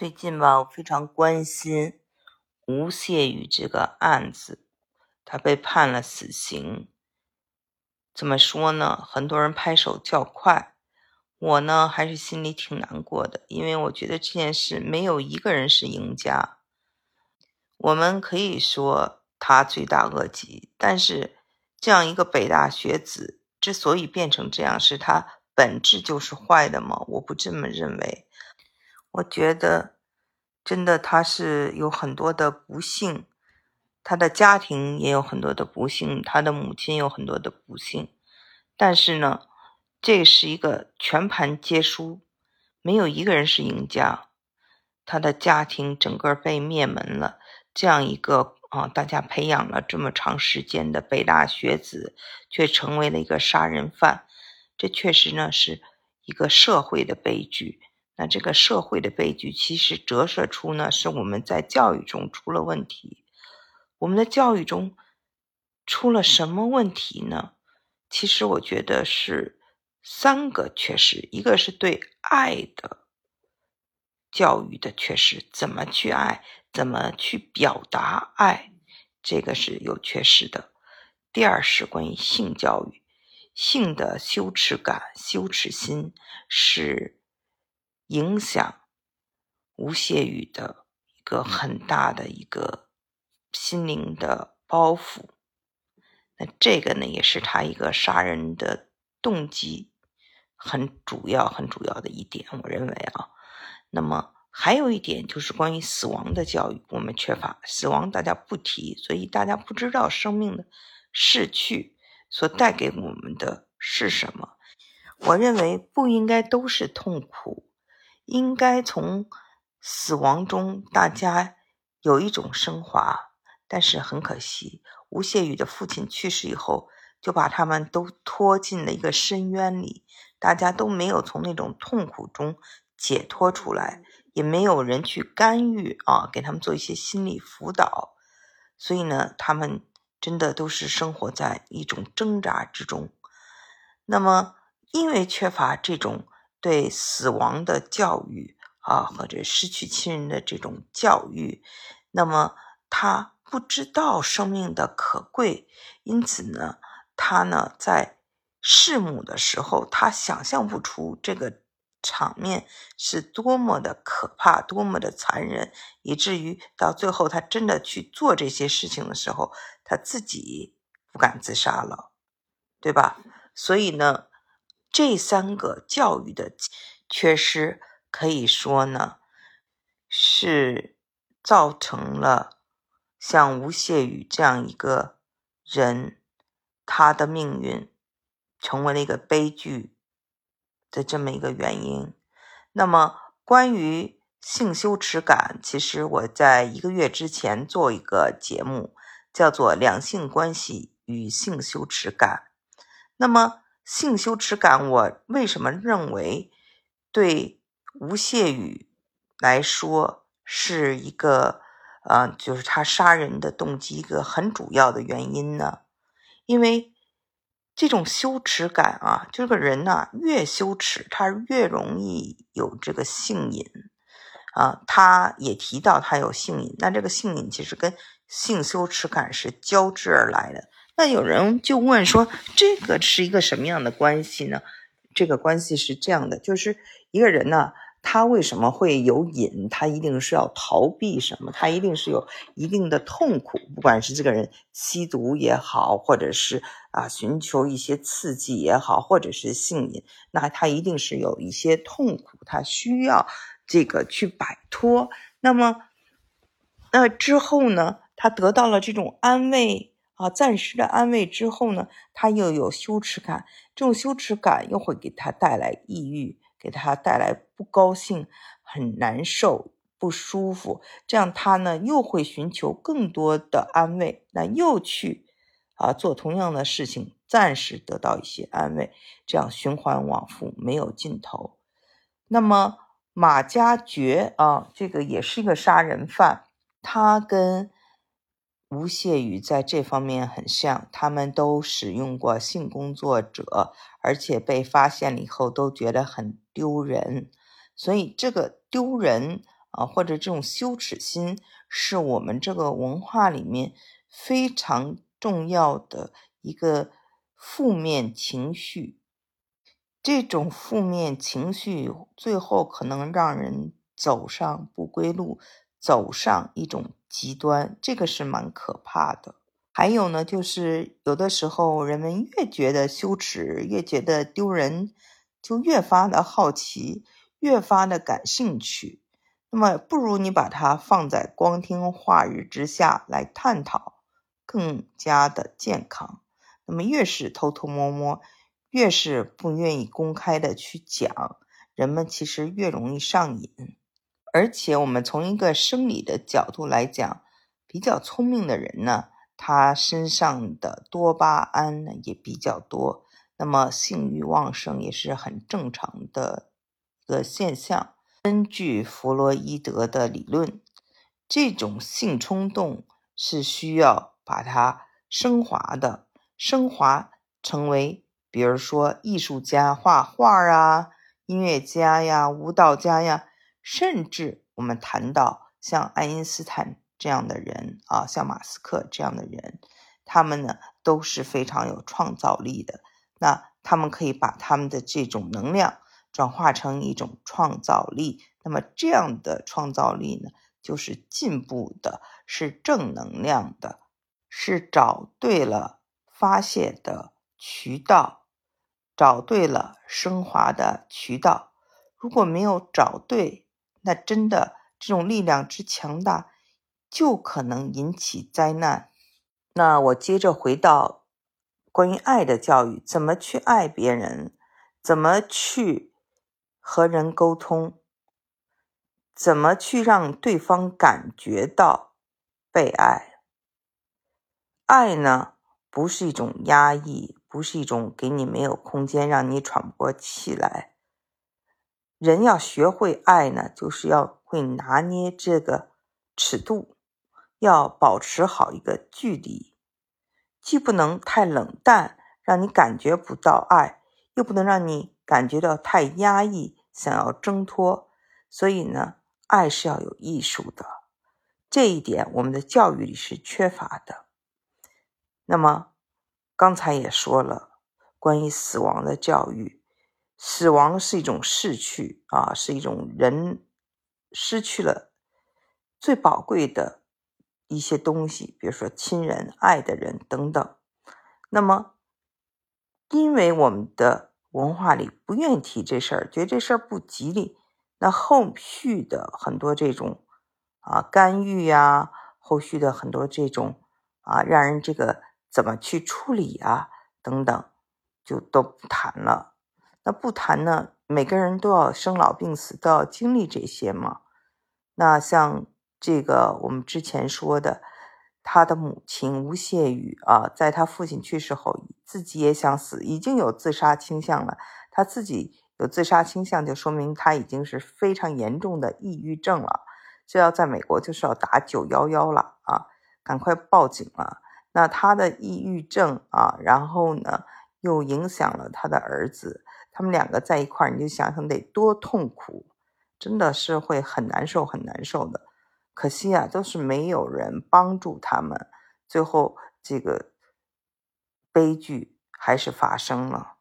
最近吧，我非常关心吴谢宇这个案子，他被判了死刑。怎么说呢？很多人拍手叫快，我呢还是心里挺难过的，因为我觉得这件事没有一个人是赢家。我们可以说他罪大恶极，但是这样一个北大学子之所以变成这样，是他本质就是坏的吗？我不这么认为。我觉得，真的他是有很多的不幸，他的家庭也有很多的不幸，他的母亲有很多的不幸。但是呢，这是一个全盘皆输，没有一个人是赢家。他的家庭整个被灭门了，这样一个啊，大家培养了这么长时间的北大学子，却成为了一个杀人犯，这确实呢是一个社会的悲剧。那这个社会的悲剧，其实折射出呢，是我们在教育中出了问题。我们的教育中出了什么问题呢？其实我觉得是三个缺失：一个是对爱的教育的缺失，怎么去爱，怎么去表达爱，这个是有缺失的；第二是关于性教育，性的羞耻感、羞耻心是。影响吴谢宇的一个很大的一个心灵的包袱，那这个呢，也是他一个杀人的动机很主要、很主要的一点。我认为啊，那么还有一点就是关于死亡的教育，我们缺乏死亡，大家不提，所以大家不知道生命的逝去所带给我们的是什么。我认为不应该都是痛苦。应该从死亡中，大家有一种升华，但是很可惜，吴谢宇的父亲去世以后，就把他们都拖进了一个深渊里，大家都没有从那种痛苦中解脱出来，也没有人去干预啊，给他们做一些心理辅导，所以呢，他们真的都是生活在一种挣扎之中。那么，因为缺乏这种。对死亡的教育啊，或者失去亲人的这种教育，那么他不知道生命的可贵，因此呢，他呢在弑母的时候，他想象不出这个场面是多么的可怕，多么的残忍，以至于到最后他真的去做这些事情的时候，他自己不敢自杀了，对吧？所以呢。这三个教育的缺失，可以说呢，是造成了像吴谢宇这样一个人，他的命运成为了一个悲剧的这么一个原因。那么，关于性羞耻感，其实我在一个月之前做一个节目，叫做《两性关系与性羞耻感》，那么。性羞耻感，我为什么认为对吴谢宇来说是一个呃，就是他杀人的动机一个很主要的原因呢？因为这种羞耻感啊，这个人呢越羞耻，他越容易有这个性瘾啊。他也提到他有性瘾，那这个性瘾其实跟性羞耻感是交织而来的。那有人就问说，这个是一个什么样的关系呢？这个关系是这样的，就是一个人呢，他为什么会有瘾？他一定是要逃避什么？他一定是有一定的痛苦，不管是这个人吸毒也好，或者是啊寻求一些刺激也好，或者是性瘾，那他一定是有一些痛苦，他需要这个去摆脱。那么，那之后呢，他得到了这种安慰。啊，暂时的安慰之后呢，他又有羞耻感，这种羞耻感又会给他带来抑郁，给他带来不高兴，很难受，不舒服。这样他呢又会寻求更多的安慰，那又去啊做同样的事情，暂时得到一些安慰，这样循环往复，没有尽头。那么马加爵啊，这个也是一个杀人犯，他跟。吴谢宇在这方面很像，他们都使用过性工作者，而且被发现了以后都觉得很丢人，所以这个丢人啊，或者这种羞耻心，是我们这个文化里面非常重要的一个负面情绪。这种负面情绪最后可能让人走上不归路，走上一种极端，这个是蛮可怕的。还有呢，就是有的时候人们越觉得羞耻，越觉得丢人，就越发的好奇，越发的感兴趣。那么，不如你把它放在光天化日之下来探讨，更加的健康。那么，越是偷偷摸摸。越是不愿意公开的去讲，人们其实越容易上瘾。而且，我们从一个生理的角度来讲，比较聪明的人呢，他身上的多巴胺呢也比较多，那么性欲旺盛也是很正常的一个现象。根据弗洛伊德的理论，这种性冲动是需要把它升华的，升华成为。比如说，艺术家画画啊，音乐家呀，舞蹈家呀，甚至我们谈到像爱因斯坦这样的人啊，像马斯克这样的人，他们呢都是非常有创造力的。那他们可以把他们的这种能量转化成一种创造力。那么这样的创造力呢，就是进步的，是正能量的，是找对了发泄的渠道。找对了升华的渠道，如果没有找对，那真的这种力量之强大，就可能引起灾难。那我接着回到关于爱的教育，怎么去爱别人，怎么去和人沟通，怎么去让对方感觉到被爱？爱呢，不是一种压抑。不是一种给你没有空间让你喘不过气来。人要学会爱呢，就是要会拿捏这个尺度，要保持好一个距离，既不能太冷淡，让你感觉不到爱，又不能让你感觉到太压抑，想要挣脱。所以呢，爱是要有艺术的，这一点我们的教育里是缺乏的。那么。刚才也说了，关于死亡的教育，死亡是一种逝去啊，是一种人失去了最宝贵的一些东西，比如说亲人、爱的人等等。那么，因为我们的文化里不愿意提这事儿，觉得这事儿不吉利，那后续的很多这种啊干预呀，后续的很多这种啊，让人这个。怎么去处理啊？等等，就都不谈了。那不谈呢？每个人都要生老病死，都要经历这些嘛。那像这个我们之前说的，他的母亲吴谢宇啊，在他父亲去世后，自己也想死，已经有自杀倾向了。他自己有自杀倾向，就说明他已经是非常严重的抑郁症了。就要在美国就是要打九幺幺了啊，赶快报警了。那他的抑郁症啊，然后呢，又影响了他的儿子，他们两个在一块儿，你就想想得多痛苦，真的是会很难受，很难受的。可惜啊，都是没有人帮助他们，最后这个悲剧还是发生了。